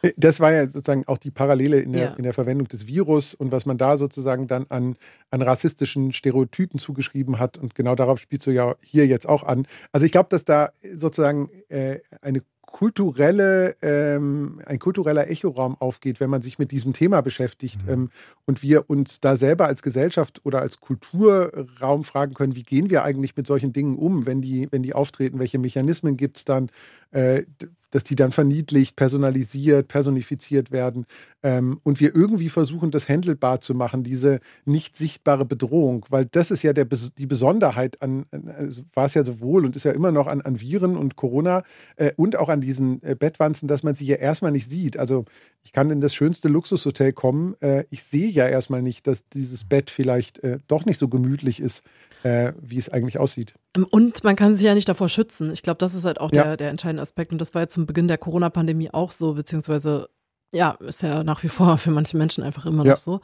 äh, das war ja sozusagen auch die Parallele in der, ja. in der Verwendung des Virus und was man da sozusagen dann an, an rassistischen Stereotypen zugeschrieben hat. Und genau darauf spielst du ja hier jetzt auch an. Also ich glaube, dass da sozusagen äh, eine kulturelle, ähm, ein kultureller Echoraum aufgeht, wenn man sich mit diesem Thema beschäftigt mhm. ähm, und wir uns da selber als Gesellschaft oder als Kulturraum fragen können, wie gehen wir eigentlich mit solchen Dingen um, wenn die, wenn die auftreten, welche Mechanismen gibt es dann, äh, dass die dann verniedlicht, personalisiert, personifiziert werden ähm, und wir irgendwie versuchen, das handelbar zu machen, diese nicht sichtbare Bedrohung, weil das ist ja der, die Besonderheit an, also war es ja sowohl und ist ja immer noch an, an Viren und Corona äh, und auch an diesen äh, Bettwanzen, dass man sie ja erstmal nicht sieht. Also ich kann in das schönste Luxushotel kommen, äh, ich sehe ja erstmal nicht, dass dieses Bett vielleicht äh, doch nicht so gemütlich ist, äh, wie es eigentlich aussieht. Ähm, und man kann sich ja nicht davor schützen. Ich glaube, das ist halt auch ja. der, der entscheidende Aspekt. Und das war ja zum Beginn der Corona-Pandemie auch so, beziehungsweise ja, ist ja nach wie vor für manche Menschen einfach immer ja. noch so.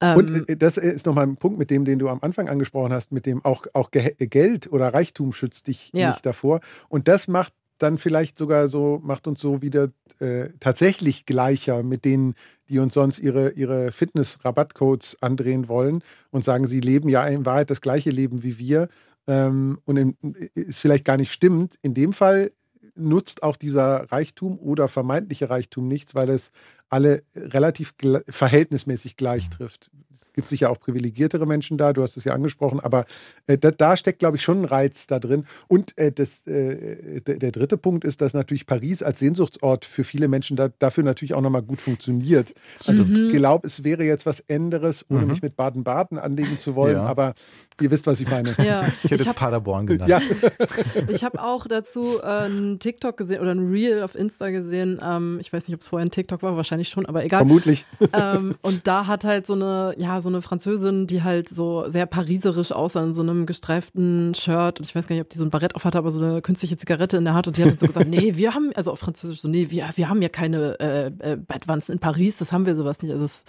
Und ähm, äh, das ist nochmal ein Punkt mit dem, den du am Anfang angesprochen hast, mit dem auch, auch Geld oder Reichtum schützt dich ja. nicht davor. Und das macht dann vielleicht sogar so, macht uns so wieder äh, tatsächlich gleicher mit denen, die uns sonst ihre, ihre Fitness-Rabattcodes andrehen wollen und sagen, sie leben ja in Wahrheit das gleiche Leben wie wir ähm, und es vielleicht gar nicht stimmt. In dem Fall nutzt auch dieser Reichtum oder vermeintliche Reichtum nichts, weil es alle relativ verhältnismäßig gleich trifft gibt sicher auch privilegiertere Menschen da, du hast es ja angesprochen, aber äh, da, da, steckt, glaube ich, schon ein Reiz da drin. Und äh, das, äh, der dritte Punkt ist, dass natürlich Paris als Sehnsuchtsort für viele Menschen da, dafür natürlich auch nochmal gut funktioniert. Also mhm. ich glaube, es wäre jetzt was anderes, ohne mhm. mich mit Baden-Baden anlegen zu wollen, ja. aber ihr wisst, was ich meine. Ja. Ich hätte ich jetzt Paderborn genannt. Ja. ich habe auch dazu äh, einen TikTok gesehen oder ein Reel auf Insta gesehen. Ähm, ich weiß nicht, ob es vorher ein TikTok war, wahrscheinlich schon, aber egal. Vermutlich. Ähm, und da hat halt so eine, ja, so eine Französin, die halt so sehr pariserisch aussah in so einem gestreiften Shirt. Und ich weiß gar nicht, ob die so ein Barett auf hatte, aber so eine künstliche Zigarette in der Hand. Und die hat so gesagt, nee, wir haben, also auf Französisch so, nee, wir, wir haben ja keine äh, äh, Bettwanzen in Paris, das haben wir sowas nicht. Also es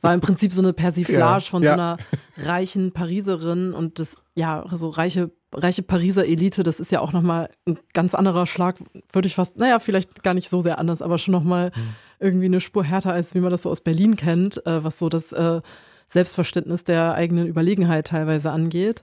war im Prinzip so eine Persiflage ja, von ja. so einer reichen Pariserin und das, ja, so reiche reiche Pariser Elite, das ist ja auch nochmal ein ganz anderer Schlag, würde ich fast, naja, vielleicht gar nicht so sehr anders, aber schon nochmal hm. irgendwie eine Spur härter, als wie man das so aus Berlin kennt, äh, was so das äh, Selbstverständnis der eigenen Überlegenheit teilweise angeht.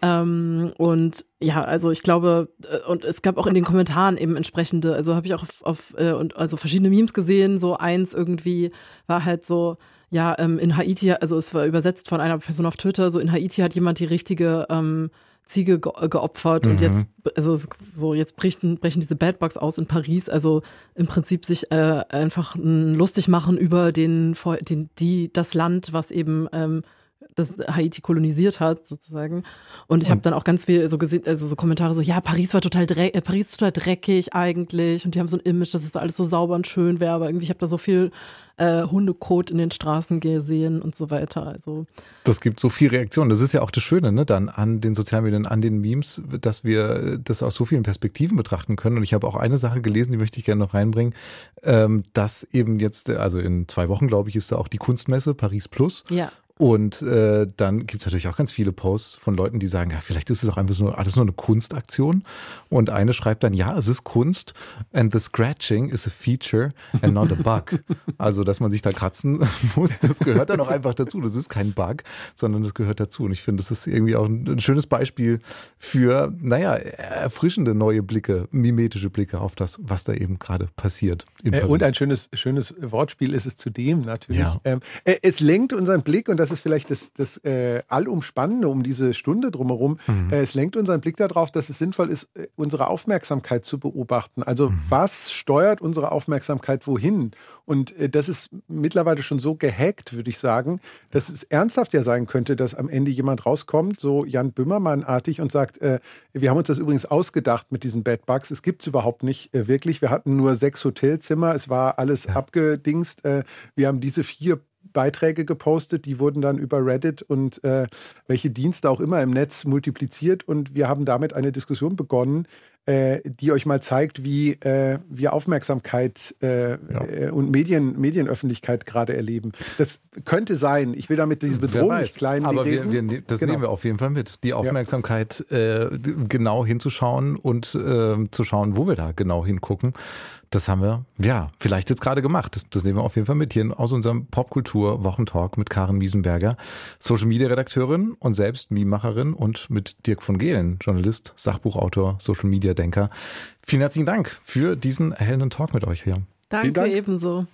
Ähm, und ja, also ich glaube, äh, und es gab auch in den Kommentaren eben entsprechende, also habe ich auch auf, auf äh, und also verschiedene Memes gesehen. So eins irgendwie war halt so, ja, ähm, in Haiti, also es war übersetzt von einer Person auf Twitter, so in Haiti hat jemand die richtige ähm, Ziege ge geopfert mhm. und jetzt, also so, jetzt brechen, brechen diese Bad Bugs aus in Paris. Also im Prinzip sich äh, einfach lustig machen über den, den, die, das Land, was eben ähm, das Haiti kolonisiert hat, sozusagen. Und ich habe dann auch ganz viel so gesehen, also so Kommentare so, ja, Paris war total dreckig, äh, Paris total dreckig eigentlich und die haben so ein Image, dass es alles so sauber und schön wäre, aber irgendwie ich habe da so viel äh, Hundekot in den Straßen gesehen und so weiter. Also das gibt so viel Reaktionen. Das ist ja auch das Schöne, ne, dann an den Sozialen Medien, an den Memes, dass wir das aus so vielen Perspektiven betrachten können. Und ich habe auch eine Sache gelesen, die möchte ich gerne noch reinbringen, ähm, dass eben jetzt, also in zwei Wochen, glaube ich, ist da auch die Kunstmesse Paris Plus. Ja. Und äh, dann gibt es natürlich auch ganz viele Posts von Leuten, die sagen, ja, vielleicht ist es auch einfach so alles nur eine Kunstaktion. Und eine schreibt dann, ja, es ist Kunst and the scratching is a feature and not a bug. also, dass man sich da kratzen muss, das gehört dann auch einfach dazu. Das ist kein Bug, sondern das gehört dazu. Und ich finde, das ist irgendwie auch ein, schönes Beispiel für, naja, erfrischende neue Blicke, mimetische Blicke auf das, was da eben gerade passiert. Äh, und ein schönes, schönes Wortspiel ist es zudem natürlich. Ja. Ähm, äh, es lenkt unseren Blick und das das ist vielleicht das, das äh, Allumspannende um diese Stunde drumherum. Mhm. Äh, es lenkt unseren Blick darauf, dass es sinnvoll ist, äh, unsere Aufmerksamkeit zu beobachten. Also mhm. was steuert unsere Aufmerksamkeit wohin? Und äh, das ist mittlerweile schon so gehackt, würde ich sagen, dass es ernsthaft ja sein könnte, dass am Ende jemand rauskommt, so Jan Böhmermann-artig und sagt, äh, wir haben uns das übrigens ausgedacht mit diesen Bad Bugs. Es gibt es überhaupt nicht äh, wirklich. Wir hatten nur sechs Hotelzimmer. Es war alles ja. abgedingst. wir haben diese vier Beiträge gepostet, die wurden dann über Reddit und äh, welche Dienste auch immer im Netz multipliziert und wir haben damit eine Diskussion begonnen, äh, die euch mal zeigt, wie äh, wir Aufmerksamkeit äh, ja. und Medien, Medienöffentlichkeit gerade erleben. Das könnte sein. Ich will damit diese Bedrohung nicht klein Aber wir, wir, ne-, das genau. nehmen wir auf jeden Fall mit. Die Aufmerksamkeit ja. genau hinzuschauen und ähm, zu schauen, wo wir da genau hingucken. Das haben wir, ja, vielleicht jetzt gerade gemacht. Das nehmen wir auf jeden Fall mit hier aus unserem Popkultur-Wochentalk mit Karen Miesenberger, Social-Media-Redakteurin und selbst Meme-Macherin und mit Dirk von Gehlen, Journalist, Sachbuchautor, Social-Media-Denker. Vielen herzlichen Dank für diesen erhellenden Talk mit euch hier. Danke Dank. ebenso.